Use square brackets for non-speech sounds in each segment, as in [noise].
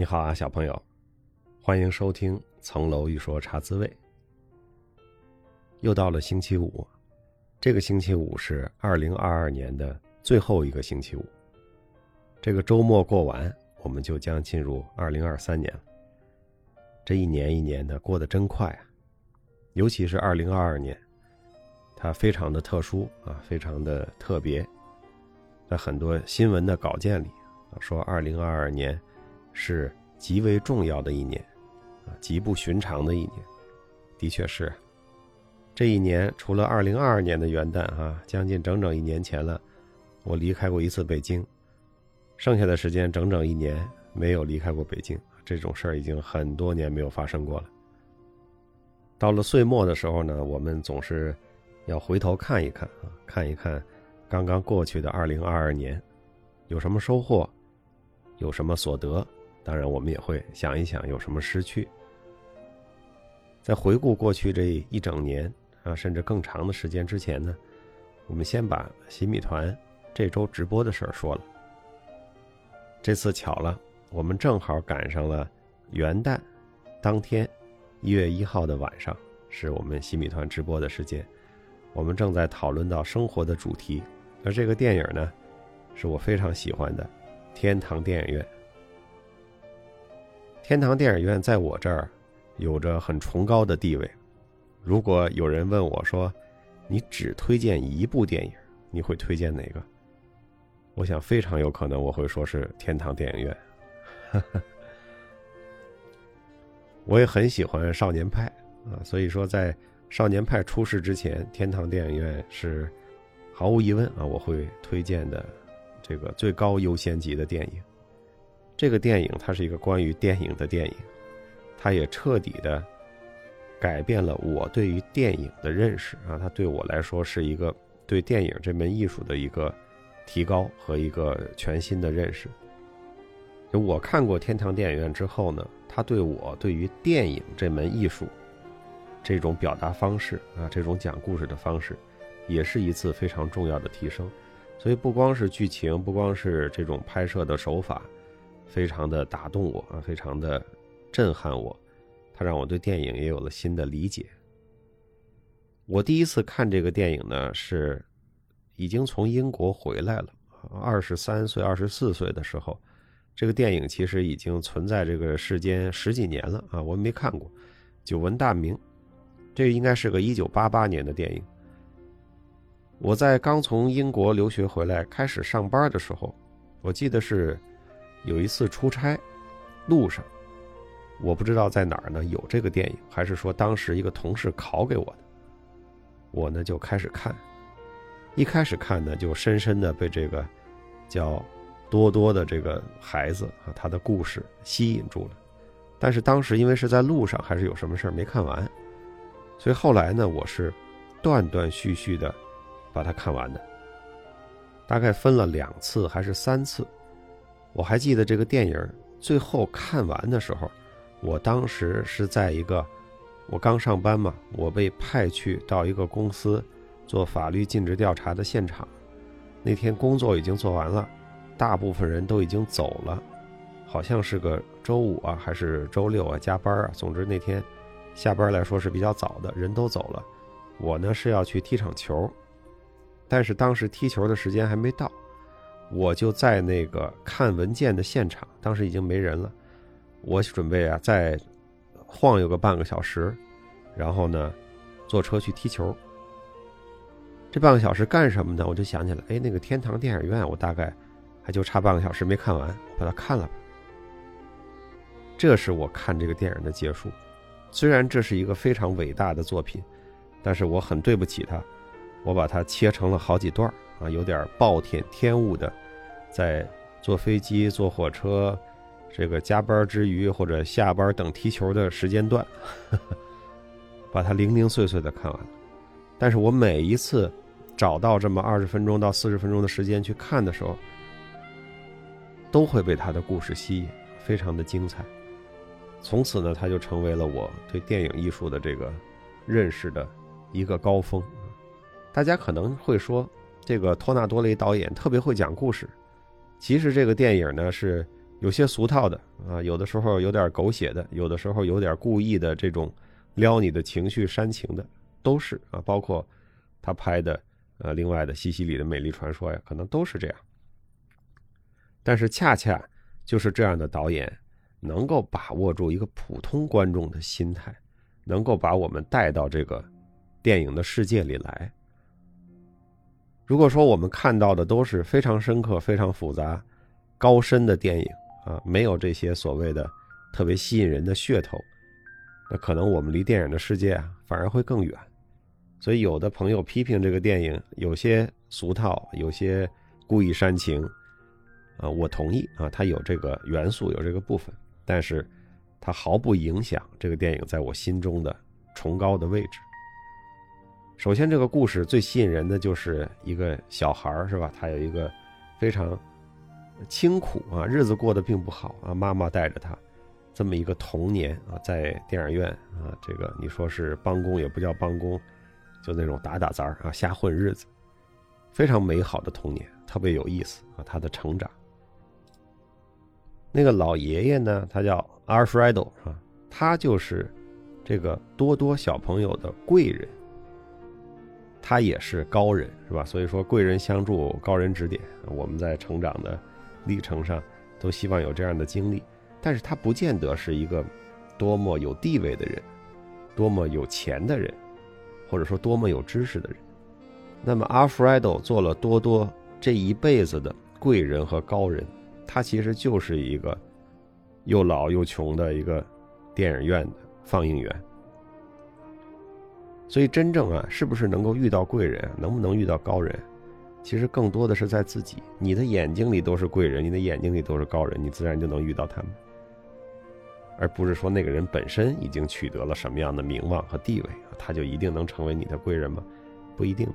你好啊，小朋友，欢迎收听《层楼一说茶滋味》。又到了星期五，这个星期五是二零二二年的最后一个星期五。这个周末过完，我们就将进入二零二三年。这一年一年的过得真快啊！尤其是二零二二年，它非常的特殊啊，非常的特别。在很多新闻的稿件里，说二零二二年。是极为重要的一年，啊，极不寻常的一年，的确是。这一年除了二零二二年的元旦，哈，将近整整一年前了，我离开过一次北京，剩下的时间整整一年没有离开过北京，这种事儿已经很多年没有发生过了。到了岁末的时候呢，我们总是要回头看一看啊，看一看刚刚过去的二零二二年有什么收获，有什么所得。当然，我们也会想一想有什么失去。在回顾过去这一整年啊，甚至更长的时间之前呢，我们先把新米团这周直播的事儿说了。这次巧了，我们正好赶上了元旦当天，一月一号的晚上，是我们新米团直播的时间。我们正在讨论到生活的主题，而这个电影呢，是我非常喜欢的《天堂电影院》。天堂电影院在我这儿有着很崇高的地位。如果有人问我说：“你只推荐一部电影，你会推荐哪个？”我想非常有可能我会说是天堂电影院。[laughs] 我也很喜欢少年派啊，所以说在少年派出世之前，天堂电影院是毫无疑问啊，我会推荐的这个最高优先级的电影。这个电影它是一个关于电影的电影，它也彻底的改变了我对于电影的认识啊！它对我来说是一个对电影这门艺术的一个提高和一个全新的认识。就我看过天堂电影院之后呢，它对我对于电影这门艺术这种表达方式啊，这种讲故事的方式，也是一次非常重要的提升。所以不光是剧情，不光是这种拍摄的手法。非常的打动我啊，非常的震撼我，它让我对电影也有了新的理解。我第一次看这个电影呢，是已经从英国回来了，二十三岁、二十四岁的时候，这个电影其实已经存在这个世间十几年了啊，我没看过，久闻大名。这应该是个一九八八年的电影。我在刚从英国留学回来开始上班的时候，我记得是。有一次出差，路上，我不知道在哪儿呢有这个电影，还是说当时一个同事拷给我的。我呢就开始看，一开始看呢就深深的被这个叫多多的这个孩子和他的故事吸引住了。但是当时因为是在路上，还是有什么事没看完，所以后来呢我是断断续续的把它看完的，大概分了两次还是三次。我还记得这个电影最后看完的时候，我当时是在一个我刚上班嘛，我被派去到一个公司做法律尽职调查的现场。那天工作已经做完了，大部分人都已经走了，好像是个周五啊，还是周六啊，加班啊。总之那天下班来说是比较早的，人都走了。我呢是要去踢场球，但是当时踢球的时间还没到。我就在那个看文件的现场，当时已经没人了。我准备啊，再晃悠个半个小时，然后呢，坐车去踢球。这半个小时干什么呢？我就想起来，哎，那个天堂电影院，我大概还就差半个小时没看完，把它看了吧。这是我看这个电影的结束。虽然这是一个非常伟大的作品，但是我很对不起它，我把它切成了好几段啊，有点暴殄天物的。在坐飞机、坐火车，这个加班之余或者下班等踢球的时间段，[laughs] 把它零零碎碎的看完了。但是我每一次找到这么二十分钟到四十分钟的时间去看的时候，都会被他的故事吸引，非常的精彩。从此呢，他就成为了我对电影艺术的这个认识的一个高峰。大家可能会说，这个托纳多雷导演特别会讲故事。其实这个电影呢是有些俗套的啊，有的时候有点狗血的，有的时候有点故意的这种撩你的情绪煽情的，都是啊，包括他拍的呃另外的西西里的美丽传说呀，可能都是这样。但是恰恰就是这样的导演，能够把握住一个普通观众的心态，能够把我们带到这个电影的世界里来。如果说我们看到的都是非常深刻、非常复杂、高深的电影。啊，没有这些所谓的特别吸引人的噱头，那可能我们离电影的世界啊反而会更远。所以有的朋友批评这个电影有些俗套，有些故意煽情，啊，我同意啊，它有这个元素，有这个部分，但是它毫不影响这个电影在我心中的崇高的位置。首先，这个故事最吸引人的就是一个小孩儿，是吧？他有一个非常。清苦啊，日子过得并不好啊。妈妈带着他，这么一个童年啊，在电影院啊，这个你说是帮工也不叫帮工，就那种打打杂啊，瞎混日子，非常美好的童年，特别有意思啊。他的成长，那个老爷爷呢，他叫阿尔弗雷多啊，他就是这个多多小朋友的贵人，他也是高人，是吧？所以说贵人相助，高人指点，我们在成长的。历程上都希望有这样的经历，但是他不见得是一个多么有地位的人，多么有钱的人，或者说多么有知识的人。那么阿弗莱多做了多多这一辈子的贵人和高人，他其实就是一个又老又穷的一个电影院的放映员。所以真正啊，是不是能够遇到贵人，能不能遇到高人？其实更多的是在自己，你的眼睛里都是贵人，你的眼睛里都是高人，你自然就能遇到他们，而不是说那个人本身已经取得了什么样的名望和地位，他就一定能成为你的贵人吗？不一定。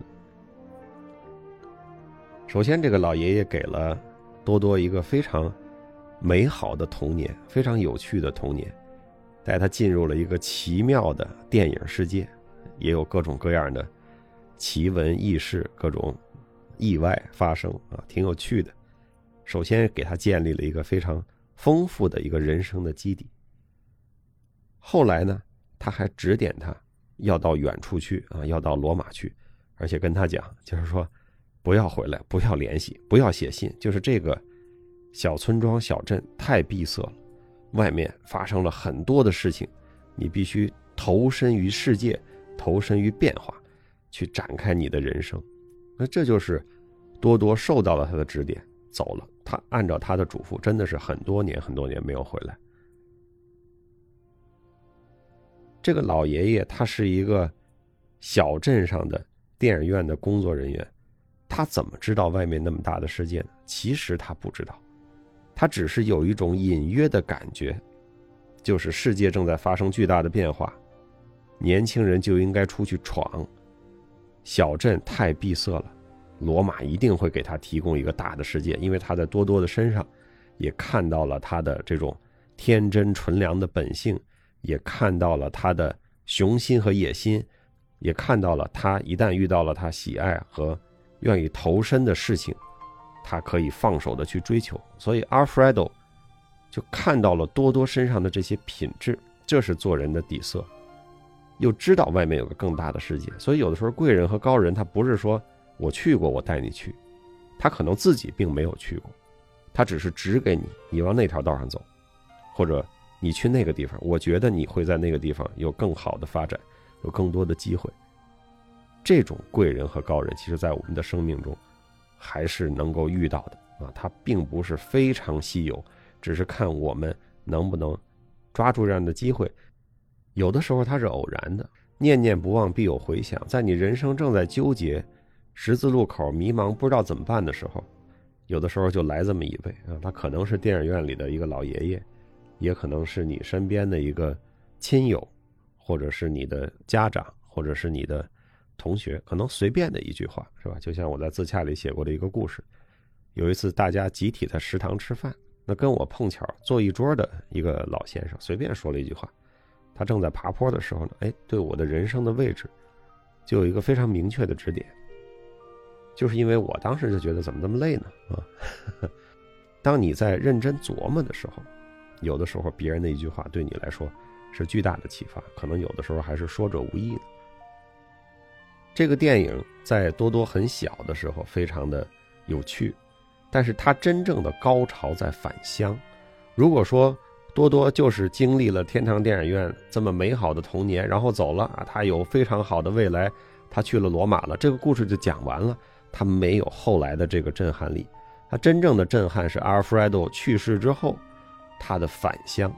首先，这个老爷爷给了多多一个非常美好的童年，非常有趣的童年，带他进入了一个奇妙的电影世界，也有各种各样的奇闻异事，各种。意外发生啊，挺有趣的。首先给他建立了一个非常丰富的一个人生的基底。后来呢，他还指点他要到远处去啊，要到罗马去，而且跟他讲，就是说不要回来，不要联系，不要写信，就是这个小村庄小镇太闭塞了，外面发生了很多的事情，你必须投身于世界，投身于变化，去展开你的人生。那这就是多多受到了他的指点，走了。他按照他的嘱咐，真的是很多年很多年没有回来。这个老爷爷他是一个小镇上的电影院的工作人员，他怎么知道外面那么大的世界呢？其实他不知道，他只是有一种隐约的感觉，就是世界正在发生巨大的变化，年轻人就应该出去闯。小镇太闭塞了，罗马一定会给他提供一个大的世界，因为他在多多的身上，也看到了他的这种天真纯良的本性，也看到了他的雄心和野心，也看到了他一旦遇到了他喜爱和愿意投身的事情，他可以放手的去追求。所以阿弗雷多就看到了多多身上的这些品质，这是做人的底色。又知道外面有个更大的世界，所以有的时候贵人和高人他不是说我去过我带你去，他可能自己并没有去过，他只是指给你，你往那条道上走，或者你去那个地方，我觉得你会在那个地方有更好的发展，有更多的机会。这种贵人和高人，其实在我们的生命中还是能够遇到的啊，它并不是非常稀有，只是看我们能不能抓住这样的机会。有的时候它是偶然的，念念不忘必有回响。在你人生正在纠结、十字路口迷茫、不知道怎么办的时候，有的时候就来这么一位啊，他可能是电影院里的一个老爷爷，也可能是你身边的一个亲友，或者是你的家长，或者是你的同学，可能随便的一句话，是吧？就像我在自洽里写过的一个故事，有一次大家集体在食堂吃饭，那跟我碰巧坐一桌的一个老先生，随便说了一句话。他正在爬坡的时候呢，哎，对我的人生的位置，就有一个非常明确的指点。就是因为我当时就觉得怎么这么累呢？啊，[laughs] 当你在认真琢磨的时候，有的时候别人的一句话对你来说是巨大的启发，可能有的时候还是说者无意的。这个电影在多多很小的时候非常的有趣，但是他真正的高潮在返乡。如果说多多就是经历了天堂电影院这么美好的童年，然后走了啊，他有非常好的未来，他去了罗马了，这个故事就讲完了，他没有后来的这个震撼力。他真正的震撼是阿尔弗莱多去世之后，他的返乡。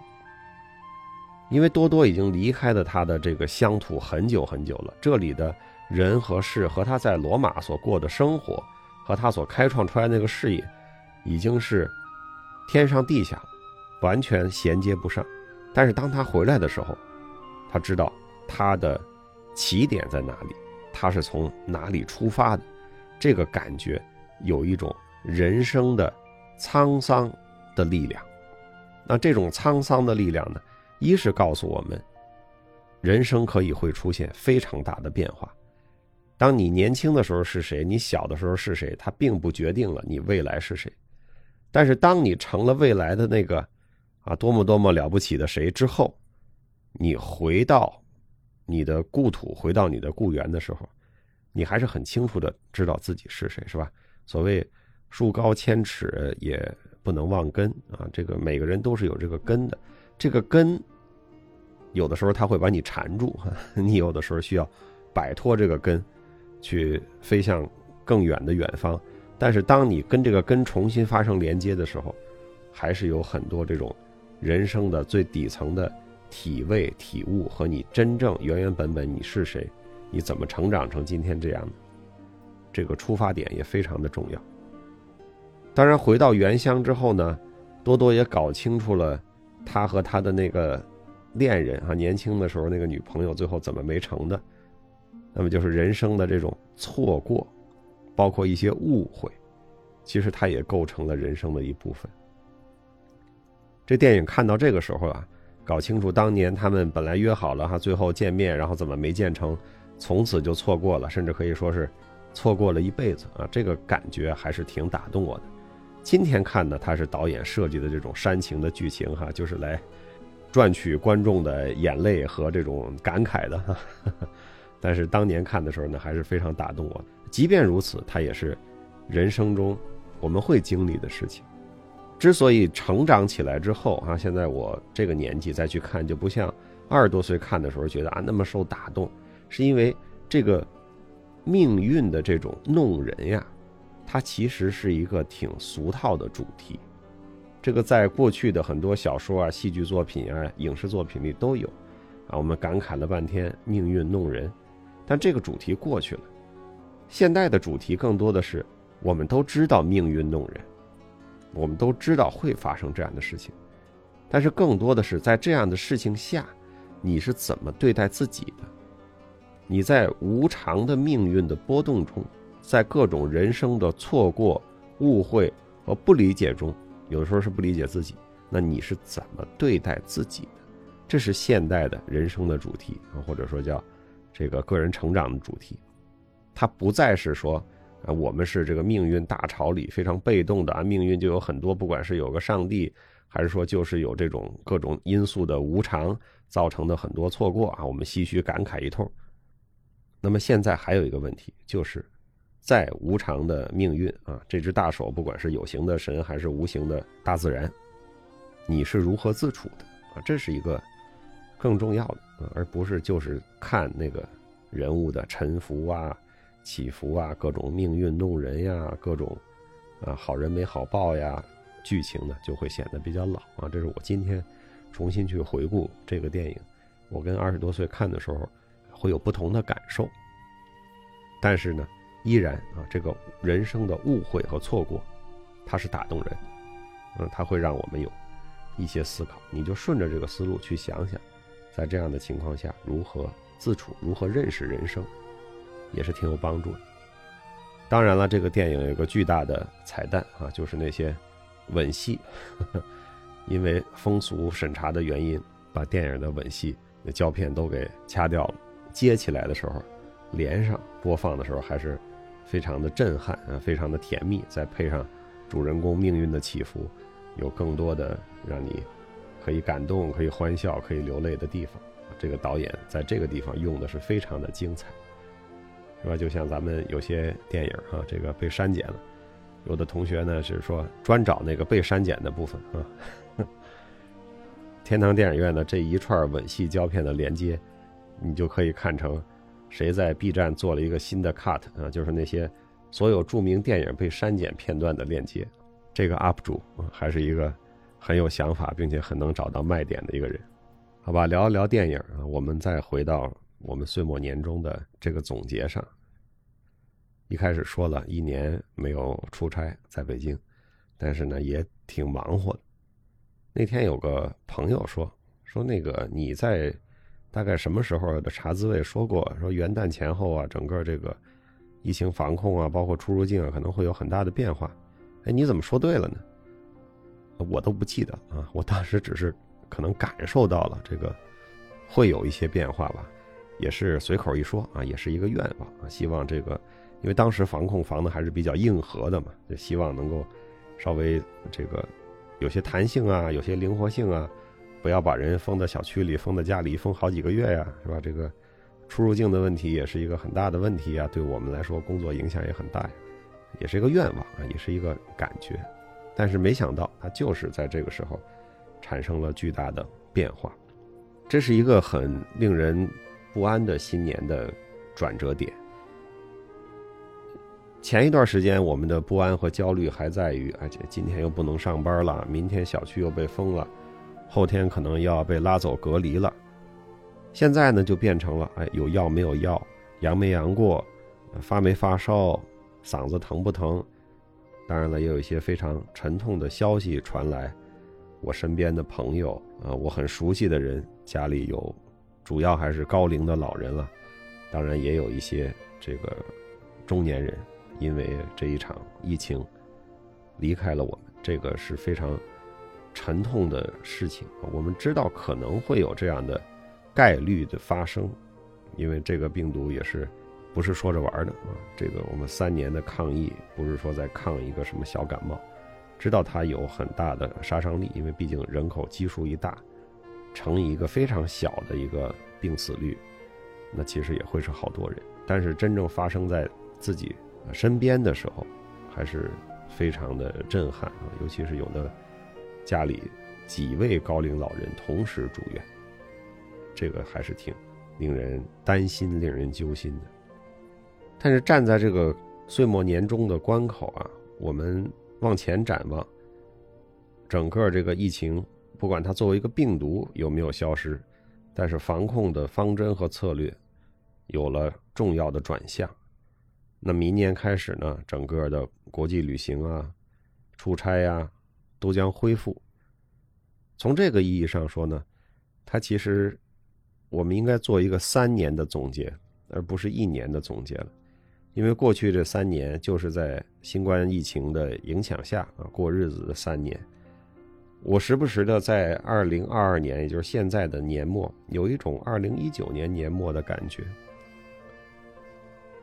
因为多多已经离开了他的这个乡土很久很久了，这里的。人和事和他在罗马所过的生活，和他所开创出来那个事业，已经是天上地下，完全衔接不上。但是当他回来的时候，他知道他的起点在哪里，他是从哪里出发的，这个感觉有一种人生的沧桑的力量。那这种沧桑的力量呢，一是告诉我们，人生可以会出现非常大的变化。当你年轻的时候是谁，你小的时候是谁，它并不决定了你未来是谁。但是当你成了未来的那个啊多么多么了不起的谁之后，你回到你的故土，回到你的故园的时候，你还是很清楚的知道自己是谁，是吧？所谓树高千尺也不能忘根啊，这个每个人都是有这个根的，这个根有的时候它会把你缠住，[laughs] 你有的时候需要摆脱这个根。去飞向更远的远方，但是当你跟这个根重新发生连接的时候，还是有很多这种人生的最底层的体味、体悟和你真正原原本本你是谁，你怎么成长成今天这样的，这个出发点也非常的重要。当然，回到原乡之后呢，多多也搞清楚了他和他的那个恋人啊，年轻的时候那个女朋友最后怎么没成的。那么就是人生的这种错过，包括一些误会，其实它也构成了人生的一部分。这电影看到这个时候啊，搞清楚当年他们本来约好了哈，最后见面，然后怎么没见成，从此就错过了，甚至可以说是错过了一辈子啊！这个感觉还是挺打动我的。今天看呢，他是导演设计的这种煽情的剧情哈，就是来赚取观众的眼泪和这种感慨的哈。[laughs] 但是当年看的时候呢，还是非常打动我。即便如此，它也是人生中我们会经历的事情。之所以成长起来之后啊，现在我这个年纪再去看，就不像二十多岁看的时候觉得啊那么受打动，是因为这个命运的这种弄人呀，它其实是一个挺俗套的主题。这个在过去的很多小说啊、戏剧作品啊、影视作品里都有啊，我们感慨了半天命运弄人。但这个主题过去了，现代的主题更多的是，我们都知道命运弄人，我们都知道会发生这样的事情，但是更多的是在这样的事情下，你是怎么对待自己的？你在无常的命运的波动中，在各种人生的错过、误会和不理解中，有的时候是不理解自己，那你是怎么对待自己的？这是现代的人生的主题啊，或者说叫。这个个人成长的主题，它不再是说，啊，我们是这个命运大潮里非常被动的啊，命运就有很多，不管是有个上帝，还是说就是有这种各种因素的无常造成的很多错过啊，我们唏嘘感慨一通。那么现在还有一个问题，就是在无常的命运啊，这只大手，不管是有形的神还是无形的大自然，你是如何自处的啊？这是一个。更重要的啊，而不是就是看那个人物的沉浮啊、起伏啊、各种命运弄人呀、各种啊好人没好报呀，剧情呢就会显得比较老啊。这是我今天重新去回顾这个电影，我跟二十多岁看的时候会有不同的感受，但是呢，依然啊，这个人生的误会和错过，它是打动人，嗯，它会让我们有一些思考。你就顺着这个思路去想想。在这样的情况下，如何自处，如何认识人生，也是挺有帮助的。当然了，这个电影有个巨大的彩蛋啊，就是那些吻戏，[laughs] 因为风俗审查的原因，把电影的吻戏的胶片都给掐掉了。接起来的时候，连上播放的时候，还是非常的震撼啊，非常的甜蜜。再配上主人公命运的起伏，有更多的让你可以感动、可以欢笑、可以流泪的地方。这个导演在这个地方用的是非常的精彩，是吧？就像咱们有些电影啊，这个被删减了，有的同学呢是说专找那个被删减的部分啊。[laughs] 天堂电影院的这一串吻戏胶片的连接，你就可以看成谁在 B 站做了一个新的 cut 啊，就是那些所有著名电影被删减片段的链接。这个 UP 主还是一个很有想法，并且很能找到卖点的一个人。好吧，聊一聊电影啊，我们再回到我们岁末年终的这个总结上。一开始说了一年没有出差在北京，但是呢也挺忙活的。那天有个朋友说说那个你在大概什么时候的茶滋味说过说元旦前后啊，整个这个疫情防控啊，包括出入境啊，可能会有很大的变化。哎，你怎么说对了呢？我都不记得啊，我当时只是可能感受到了这个会有一些变化吧，也是随口一说啊，也是一个愿望啊，希望这个因为当时防控防的还是比较硬核的嘛，就希望能够稍微这个。有些弹性啊，有些灵活性啊，不要把人封在小区里，封在家里，封好几个月呀，是吧？这个出入境的问题也是一个很大的问题啊，对我们来说工作影响也很大呀，也是一个愿望啊，也是一个感觉。但是没想到，它就是在这个时候产生了巨大的变化，这是一个很令人不安的新年的转折点。前一段时间，我们的不安和焦虑还在于，而且今天又不能上班了，明天小区又被封了，后天可能要被拉走隔离了。现在呢，就变成了，哎，有药没有药，阳没阳过，发没发烧，嗓子疼不疼？当然了，也有一些非常沉痛的消息传来。我身边的朋友啊，我很熟悉的人，家里有，主要还是高龄的老人了，当然也有一些这个中年人。因为这一场疫情离开了我们，这个是非常沉痛的事情。我们知道可能会有这样的概率的发生，因为这个病毒也是不是说着玩的啊。这个我们三年的抗疫不是说在抗一个什么小感冒，知道它有很大的杀伤力，因为毕竟人口基数一大，乘以一个非常小的一个病死率，那其实也会是好多人。但是真正发生在自己。身边的时候，还是非常的震撼啊！尤其是有的家里几位高龄老人同时住院，这个还是挺令人担心、令人揪心的。但是站在这个岁末年终的关口啊，我们往前展望，整个这个疫情，不管它作为一个病毒有没有消失，但是防控的方针和策略有了重要的转向。那明年开始呢，整个的国际旅行啊、出差呀，都将恢复。从这个意义上说呢，它其实我们应该做一个三年的总结，而不是一年的总结了。因为过去这三年就是在新冠疫情的影响下啊过日子的三年。我时不时的在二零二二年，也就是现在的年末，有一种二零一九年年末的感觉。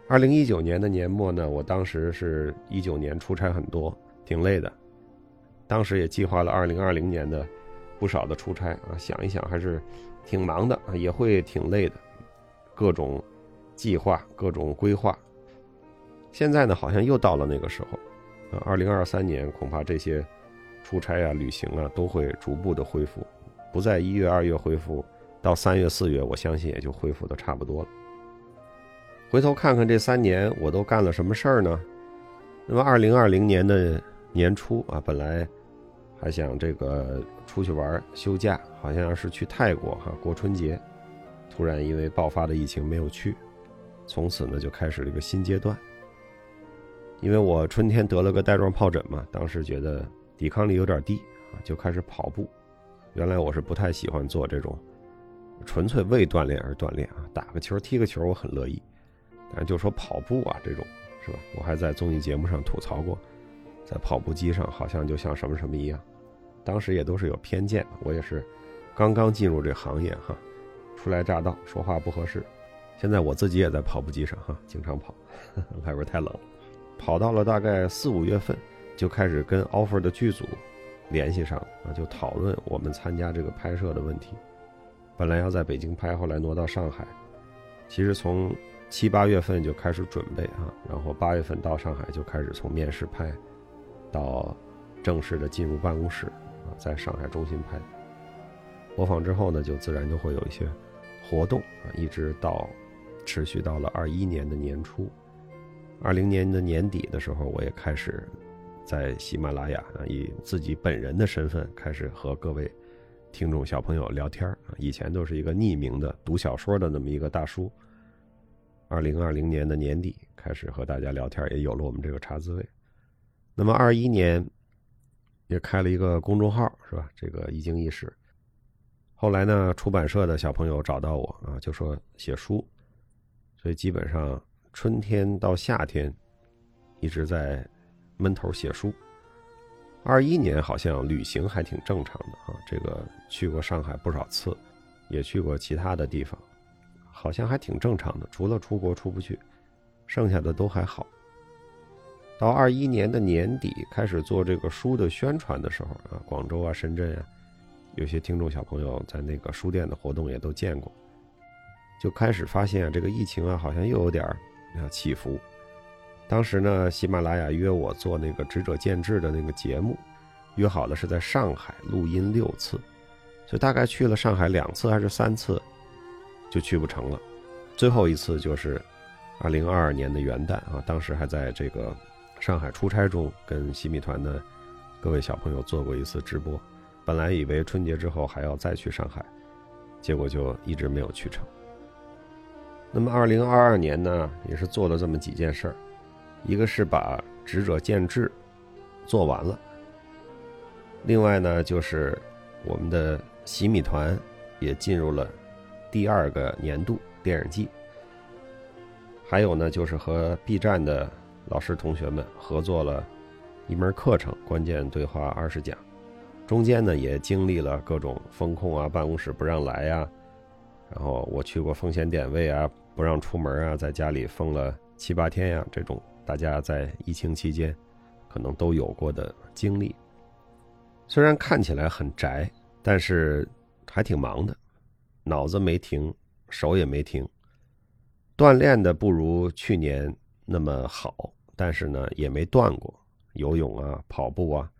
二零一九年的年末呢，我当时是一九年出差很多，挺累的。当时也计划了二零二零年的不少的出差啊，想一想还是挺忙的啊，也会挺累的。各种计划，各种规划。现在呢，好像又到了那个时候啊。二零二三年恐怕这些出差啊、旅行啊都会逐步的恢复，不在一月、二月恢复，到三月、四月，我相信也就恢复的差不多了。回头看看这三年我都干了什么事儿呢？那么二零二零年的年初啊，本来还想这个出去玩休假，好像是去泰国哈过春节，突然因为爆发的疫情没有去，从此呢就开始了一个新阶段。因为我春天得了个带状疱疹嘛，当时觉得抵抗力有点低啊，就开始跑步。原来我是不太喜欢做这种纯粹为锻炼而锻炼啊，打个球踢个球我很乐意。啊，就说跑步啊，这种是吧？我还在综艺节目上吐槽过，在跑步机上好像就像什么什么一样。当时也都是有偏见，我也是刚刚进入这行业哈，初来乍到，说话不合适。现在我自己也在跑步机上哈，经常跑，[laughs] 外边太冷，跑到了大概四五月份，就开始跟 offer 的剧组联系上啊，就讨论我们参加这个拍摄的问题。本来要在北京拍，后来挪到上海。其实从七八月份就开始准备啊，然后八月份到上海就开始从面试拍，到正式的进入办公室啊，在上海中心拍。播放之后呢，就自然就会有一些活动啊，一直到持续到了二一年的年初，二零年的年底的时候，我也开始在喜马拉雅啊，以自己本人的身份开始和各位听众小朋友聊天啊。以前都是一个匿名的读小说的那么一个大叔，二零二零年的年底开始和大家聊天，也有了我们这个茶滋味。那么二一年也开了一个公众号，是吧？这个一经一史。后来呢，出版社的小朋友找到我啊，就说写书，所以基本上春天到夏天一直在闷头写书。二一年好像旅行还挺正常的啊，这个去过上海不少次，也去过其他的地方，好像还挺正常的，除了出国出不去，剩下的都还好。到二一年的年底开始做这个书的宣传的时候啊，广州啊、深圳啊。有些听众小朋友在那个书店的活动也都见过，就开始发现啊这个疫情啊，好像又有点儿起伏。当时呢，喜马拉雅约我做那个“智者见智”的那个节目，约好了是在上海录音六次，所以大概去了上海两次还是三次，就去不成了。最后一次就是二零二二年的元旦啊，当时还在这个上海出差中，跟西米团的各位小朋友做过一次直播。本来以为春节之后还要再去上海，结果就一直没有去成。那么，二零二二年呢，也是做了这么几件事儿，一个是把《执者见智》做完了，另外呢，就是我们的洗米团也进入了第二个年度电影季，还有呢，就是和 B 站的老师同学们合作了一门课程——关键对话二十讲。中间呢，也经历了各种风控啊，办公室不让来呀，然后我去过风险点位啊，不让出门啊，在家里封了七八天呀，这种大家在疫情期间可能都有过的经历。虽然看起来很宅，但是还挺忙的，脑子没停，手也没停，锻炼的不如去年那么好，但是呢，也没断过，游泳啊，跑步啊。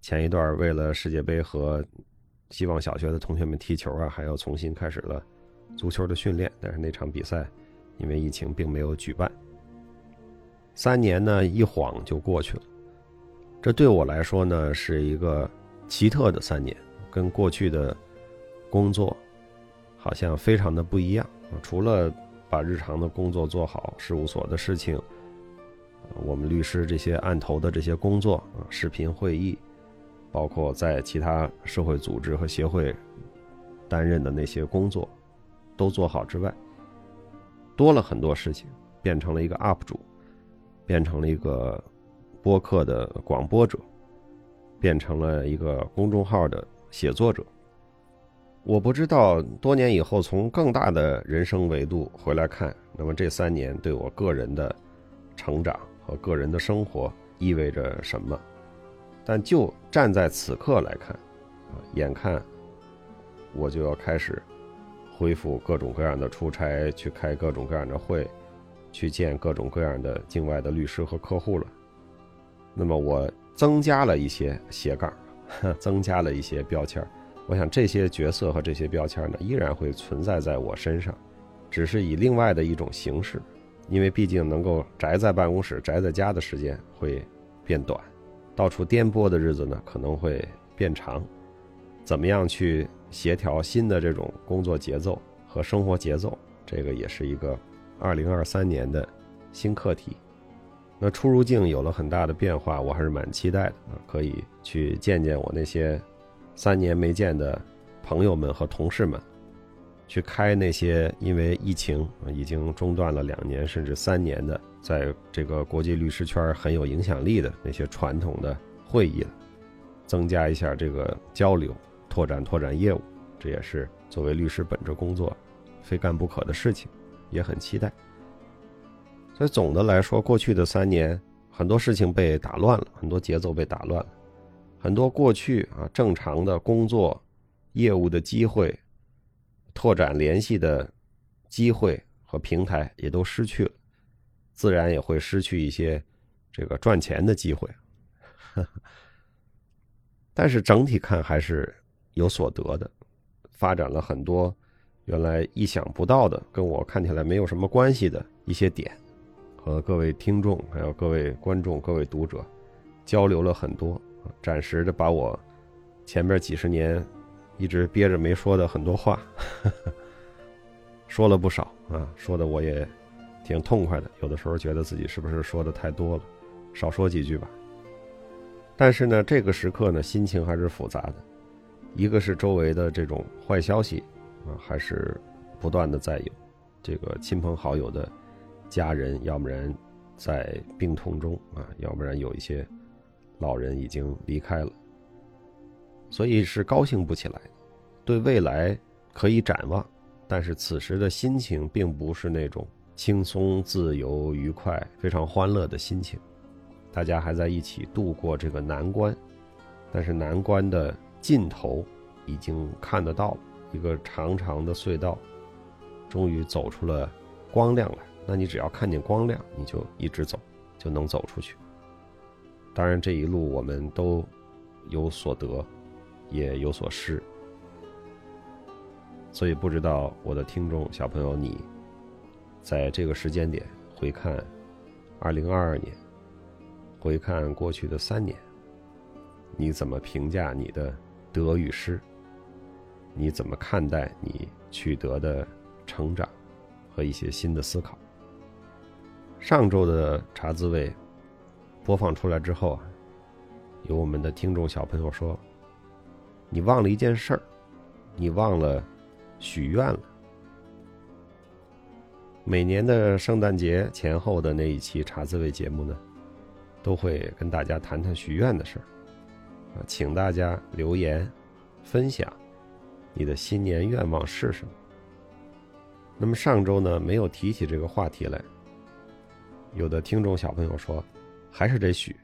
前一段为了世界杯和希望小学的同学们踢球啊，还要重新开始了足球的训练。但是那场比赛因为疫情并没有举办。三年呢一晃就过去了，这对我来说呢是一个奇特的三年，跟过去的工作好像非常的不一样。除了把日常的工作做好，事务所的事情，我们律师这些案头的这些工作啊，视频会议。包括在其他社会组织和协会担任的那些工作，都做好之外，多了很多事情，变成了一个 UP 主，变成了一个播客的广播者，变成了一个公众号的写作者。我不知道多年以后从更大的人生维度回来看，那么这三年对我个人的成长和个人的生活意味着什么。但就站在此刻来看，啊，眼看我就要开始恢复各种各样的出差，去开各种各样的会，去见各种各样的境外的律师和客户了。那么我增加了一些斜杠，[laughs] 增加了一些标签我想这些角色和这些标签呢，依然会存在在我身上，只是以另外的一种形式，因为毕竟能够宅在办公室、宅在家的时间会变短。到处颠簸的日子呢，可能会变长。怎么样去协调新的这种工作节奏和生活节奏？这个也是一个二零二三年的新课题。那出入境有了很大的变化，我还是蛮期待的啊，可以去见见我那些三年没见的朋友们和同事们，去开那些因为疫情已经中断了两年甚至三年的。在这个国际律师圈很有影响力的那些传统的会议，增加一下这个交流，拓展拓展业务，这也是作为律师本职工作非干不可的事情，也很期待。所以总的来说，过去的三年很多事情被打乱了，很多节奏被打乱了，很多过去啊正常的工作、业务的机会、拓展联系的机会和平台也都失去了，自然也会失去一些这个赚钱的机会。[laughs] 但是整体看还是有所得的，发展了很多原来意想不到的，跟我看起来没有什么关系的一些点。和各位听众、还有各位观众、各位读者交流了很多，暂时的把我前面几十年一直憋着没说的很多话 [laughs] 说了不少啊，说的我也挺痛快的。有的时候觉得自己是不是说的太多了，少说几句吧。但是呢，这个时刻呢，心情还是复杂的。一个是周围的这种坏消息还是不断的在有这个亲朋好友的。家人要不然在病痛中啊，要不然有一些老人已经离开了，所以是高兴不起来。对未来可以展望，但是此时的心情并不是那种轻松、自由、愉快、非常欢乐的心情。大家还在一起度过这个难关，但是难关的尽头已经看得到了，一个长长的隧道终于走出了光亮来。那你只要看见光亮，你就一直走，就能走出去。当然，这一路我们都有所得，也有所失。所以，不知道我的听众小朋友，你在这个时间点回看二零二二年，回看过去的三年，你怎么评价你的得与失？你怎么看待你取得的成长和一些新的思考？上周的茶滋味播放出来之后啊，有我们的听众小朋友说：“你忘了一件事儿，你忘了许愿了。”每年的圣诞节前后的那一期茶滋味节目呢，都会跟大家谈谈许愿的事儿啊，请大家留言分享你的新年愿望是什么。那么上周呢，没有提起这个话题来。有的听众小朋友说，还是得许，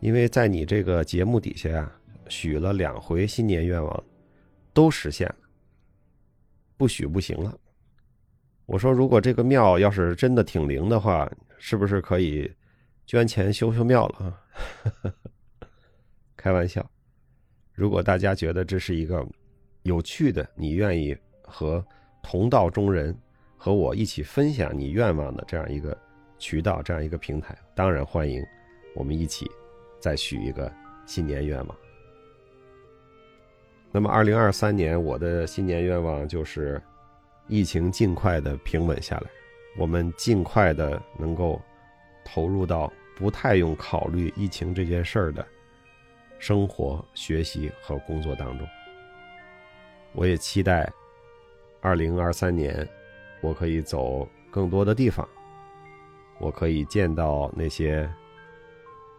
因为在你这个节目底下呀，许了两回新年愿望，都实现了，不许不行了。我说，如果这个庙要是真的挺灵的话，是不是可以捐钱修修庙了？[laughs] 开玩笑，如果大家觉得这是一个有趣的，你愿意和同道中人和我一起分享你愿望的这样一个。渠道这样一个平台，当然欢迎我们一起再许一个新年愿望。那么，二零二三年我的新年愿望就是疫情尽快的平稳下来，我们尽快的能够投入到不太用考虑疫情这件事儿的生活、学习和工作当中。我也期待二零二三年我可以走更多的地方。我可以见到那些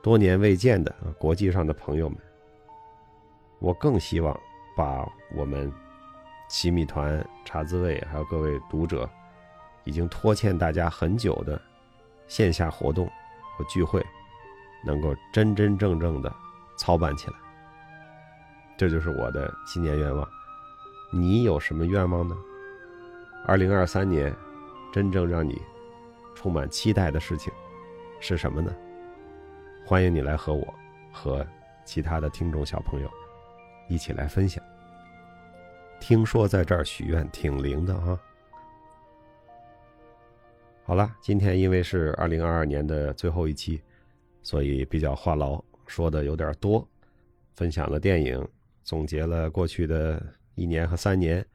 多年未见的国际上的朋友们。我更希望把我们奇米团茶滋味还有各位读者已经拖欠大家很久的线下活动和聚会，能够真真正正的操办起来。这就是我的新年愿望。你有什么愿望呢？二零二三年，真正让你。充满期待的事情是什么呢？欢迎你来和我和其他的听众小朋友一起来分享。听说在这儿许愿挺灵的哈。好了，今天因为是二零二二年的最后一期，所以比较话痨，说的有点多，分享了电影，总结了过去的一年和三年，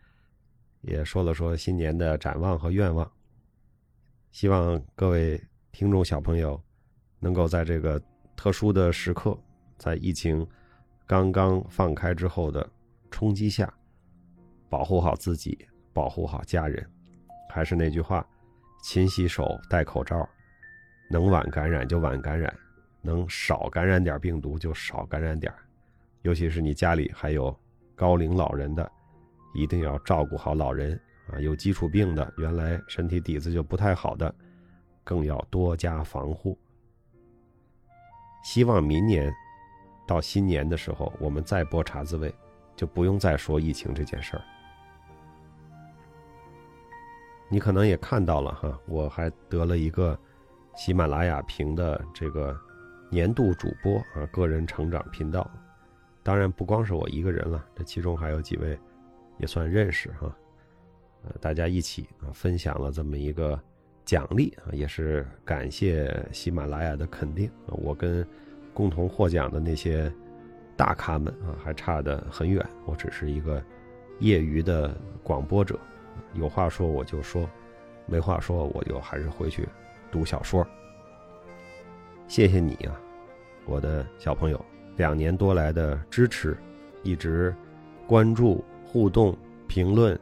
也说了说新年的展望和愿望。希望各位听众小朋友，能够在这个特殊的时刻，在疫情刚刚放开之后的冲击下，保护好自己，保护好家人。还是那句话，勤洗手，戴口罩，能晚感染就晚感染，能少感染点病毒就少感染点尤其是你家里还有高龄老人的，一定要照顾好老人。啊，有基础病的，原来身体底子就不太好的，更要多加防护。希望明年到新年的时候，我们再播茶滋味，就不用再说疫情这件事儿。你可能也看到了哈，我还得了一个喜马拉雅评的这个年度主播啊，个人成长频道。当然不光是我一个人了，这其中还有几位也算认识哈。呃，大家一起啊分享了这么一个奖励啊，也是感谢喜马拉雅的肯定啊。我跟共同获奖的那些大咖们啊，还差得很远，我只是一个业余的广播者。有话说我就说，没话说我就还是回去读小说。谢谢你啊，我的小朋友，两年多来的支持，一直关注、互动、评论。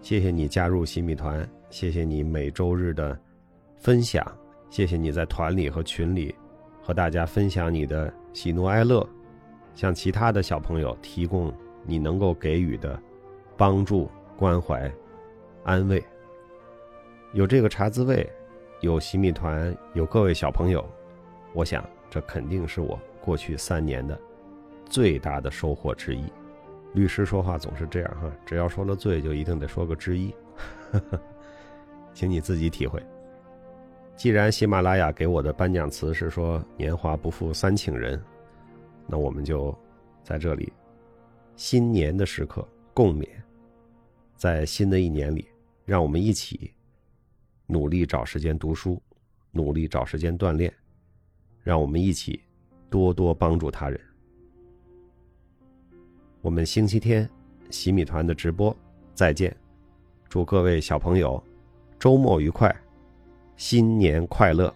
谢谢你加入洗米团，谢谢你每周日的分享，谢谢你在团里和群里和大家分享你的喜怒哀乐，向其他的小朋友提供你能够给予的帮助、关怀。安慰，有这个茶滋味，有洗米团，有各位小朋友，我想这肯定是我过去三年的最大的收获之一。律师说话总是这样哈，只要说了最，就一定得说个之一，[laughs] 请你自己体会。既然喜马拉雅给我的颁奖词是说“年华不负三请人”，那我们就在这里，新年的时刻共勉，在新的一年里。让我们一起努力找时间读书，努力找时间锻炼，让我们一起多多帮助他人。我们星期天洗米团的直播再见，祝各位小朋友周末愉快，新年快乐！